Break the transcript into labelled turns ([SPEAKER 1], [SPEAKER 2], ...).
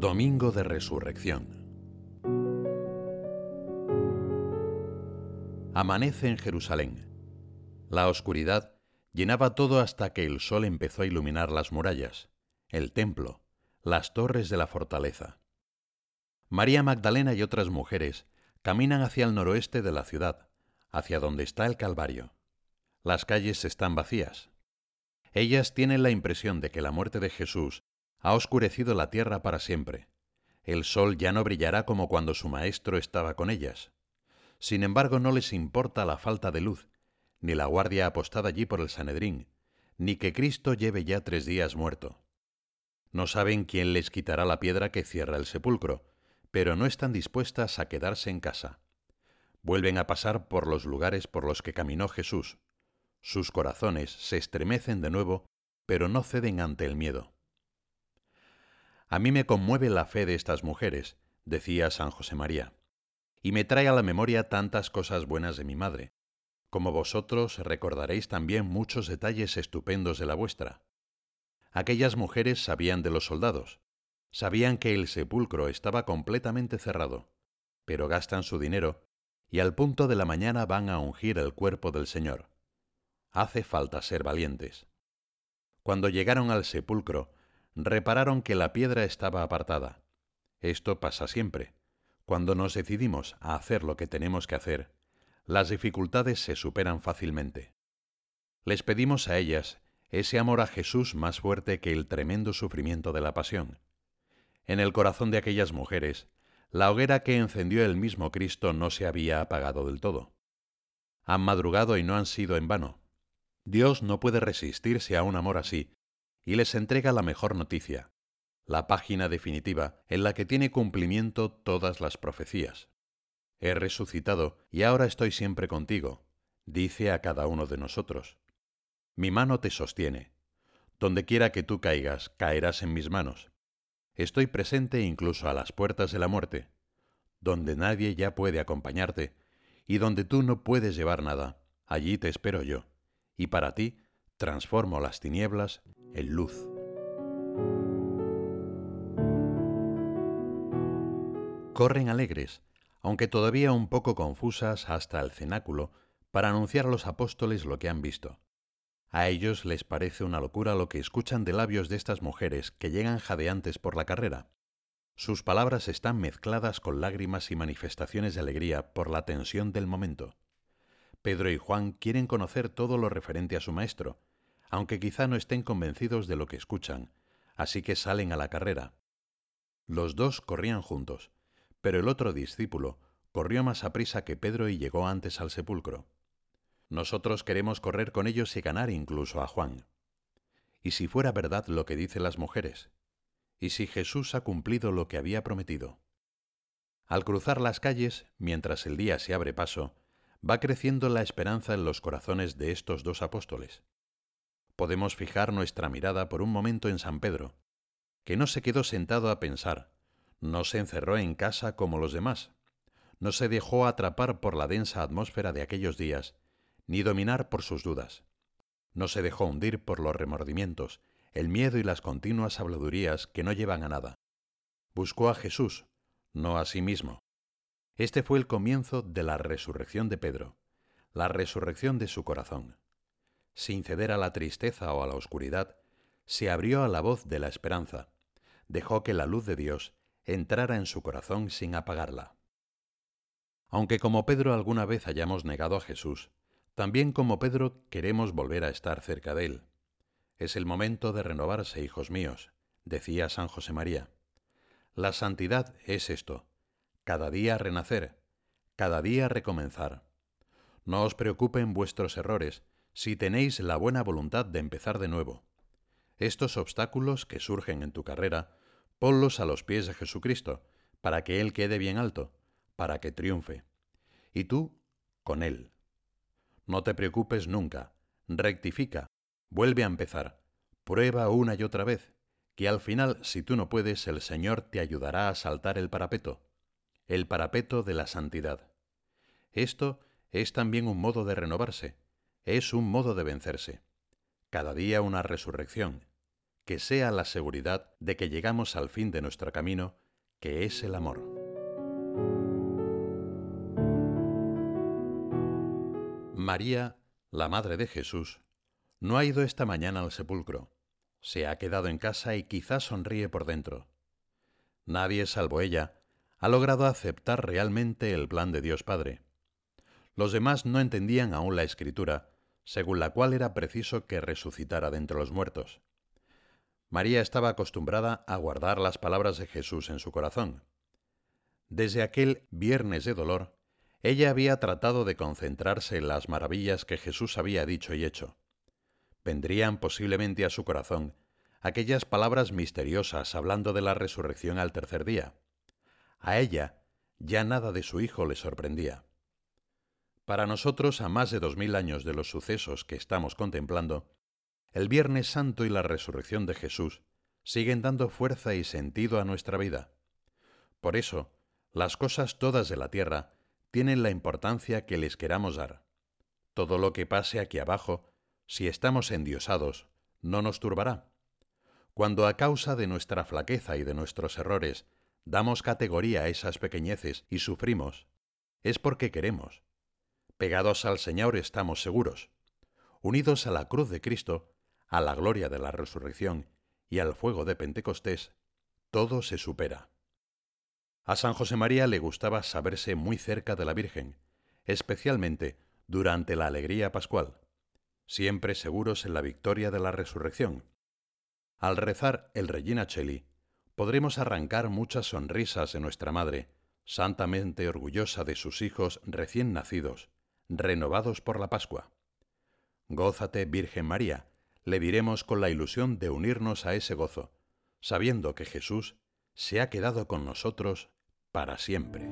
[SPEAKER 1] Domingo de Resurrección. Amanece en Jerusalén. La oscuridad llenaba todo hasta que el sol empezó a iluminar las murallas, el templo, las torres de la fortaleza. María Magdalena y otras mujeres caminan hacia el noroeste de la ciudad, hacia donde está el Calvario. Las calles están vacías. Ellas tienen la impresión de que la muerte de Jesús ha oscurecido la tierra para siempre. El sol ya no brillará como cuando su maestro estaba con ellas. Sin embargo, no les importa la falta de luz, ni la guardia apostada allí por el Sanedrín, ni que Cristo lleve ya tres días muerto. No saben quién les quitará la piedra que cierra el sepulcro, pero no están dispuestas a quedarse en casa. Vuelven a pasar por los lugares por los que caminó Jesús. Sus corazones se estremecen de nuevo, pero no ceden ante el miedo. A mí me conmueve la fe de estas mujeres, decía San José María, y me trae a la memoria tantas cosas buenas de mi madre. Como vosotros recordaréis también muchos detalles estupendos de la vuestra. Aquellas mujeres sabían de los soldados, sabían que el sepulcro estaba completamente cerrado, pero gastan su dinero y al punto de la mañana van a ungir el cuerpo del Señor. Hace falta ser valientes. Cuando llegaron al sepulcro, repararon que la piedra estaba apartada. Esto pasa siempre. Cuando nos decidimos a hacer lo que tenemos que hacer, las dificultades se superan fácilmente. Les pedimos a ellas ese amor a Jesús más fuerte que el tremendo sufrimiento de la pasión. En el corazón de aquellas mujeres, la hoguera que encendió el mismo Cristo no se había apagado del todo. Han madrugado y no han sido en vano. Dios no puede resistirse a un amor así, y les entrega la mejor noticia, la página definitiva en la que tiene cumplimiento todas las profecías. He resucitado y ahora estoy siempre contigo, dice a cada uno de nosotros. Mi mano te sostiene. Donde quiera que tú caigas, caerás en mis manos. Estoy presente incluso a las puertas de la muerte, donde nadie ya puede acompañarte, y donde tú no puedes llevar nada, allí te espero yo, y para ti transformo las tinieblas en luz. Corren alegres, aunque todavía un poco confusas hasta el cenáculo, para anunciar a los apóstoles lo que han visto. A ellos les parece una locura lo que escuchan de labios de estas mujeres que llegan jadeantes por la carrera. Sus palabras están mezcladas con lágrimas y manifestaciones de alegría por la tensión del momento. Pedro y Juan quieren conocer todo lo referente a su maestro, aunque quizá no estén convencidos de lo que escuchan, así que salen a la carrera. Los dos corrían juntos, pero el otro discípulo corrió más a prisa que Pedro y llegó antes al sepulcro. Nosotros queremos correr con ellos y ganar incluso a Juan. ¿Y si fuera verdad lo que dicen las mujeres? ¿Y si Jesús ha cumplido lo que había prometido? Al cruzar las calles, mientras el día se abre paso, va creciendo la esperanza en los corazones de estos dos apóstoles podemos fijar nuestra mirada por un momento en San Pedro, que no se quedó sentado a pensar, no se encerró en casa como los demás, no se dejó atrapar por la densa atmósfera de aquellos días, ni dominar por sus dudas. No se dejó hundir por los remordimientos, el miedo y las continuas habladurías que no llevan a nada. Buscó a Jesús, no a sí mismo. Este fue el comienzo de la resurrección de Pedro, la resurrección de su corazón sin ceder a la tristeza o a la oscuridad, se abrió a la voz de la esperanza, dejó que la luz de Dios entrara en su corazón sin apagarla. Aunque como Pedro alguna vez hayamos negado a Jesús, también como Pedro queremos volver a estar cerca de Él. Es el momento de renovarse, hijos míos, decía San José María. La santidad es esto, cada día renacer, cada día recomenzar. No os preocupen vuestros errores, si tenéis la buena voluntad de empezar de nuevo. Estos obstáculos que surgen en tu carrera, ponlos a los pies de Jesucristo, para que Él quede bien alto, para que triunfe. Y tú, con Él. No te preocupes nunca, rectifica, vuelve a empezar, prueba una y otra vez, que al final, si tú no puedes, el Señor te ayudará a saltar el parapeto, el parapeto de la santidad. Esto es también un modo de renovarse, es un modo de vencerse. Cada día una resurrección. que sea la seguridad de que llegamos al fin de nuestro camino, que es el amor. María, la Madre de Jesús, no ha ido esta mañana al sepulcro. Se ha quedado en casa y quizás sonríe por dentro. Nadie, salvo ella, ha logrado aceptar realmente el plan de Dios Padre. Los demás no entendían aún la escritura, según la cual era preciso que resucitara de entre los muertos. María estaba acostumbrada a guardar las palabras de Jesús en su corazón. Desde aquel viernes de dolor, ella había tratado de concentrarse en las maravillas que Jesús había dicho y hecho. Vendrían posiblemente a su corazón aquellas palabras misteriosas hablando de la resurrección al tercer día. A ella ya nada de su hijo le sorprendía. Para nosotros, a más de dos mil años de los sucesos que estamos contemplando, el Viernes Santo y la resurrección de Jesús siguen dando fuerza y sentido a nuestra vida. Por eso, las cosas todas de la tierra tienen la importancia que les queramos dar. Todo lo que pase aquí abajo, si estamos endiosados, no nos turbará. Cuando a causa de nuestra flaqueza y de nuestros errores damos categoría a esas pequeñeces y sufrimos, es porque queremos. Pegados al Señor estamos seguros. Unidos a la cruz de Cristo, a la gloria de la resurrección y al fuego de Pentecostés, todo se supera. A San José María le gustaba saberse muy cerca de la Virgen, especialmente durante la alegría pascual, siempre seguros en la victoria de la resurrección. Al rezar el Regina Cheli, podremos arrancar muchas sonrisas de nuestra Madre, santamente orgullosa de sus hijos recién nacidos, renovados por la Pascua. Gózate, Virgen María, le diremos con la ilusión de unirnos a ese gozo, sabiendo que Jesús se ha quedado con nosotros para siempre.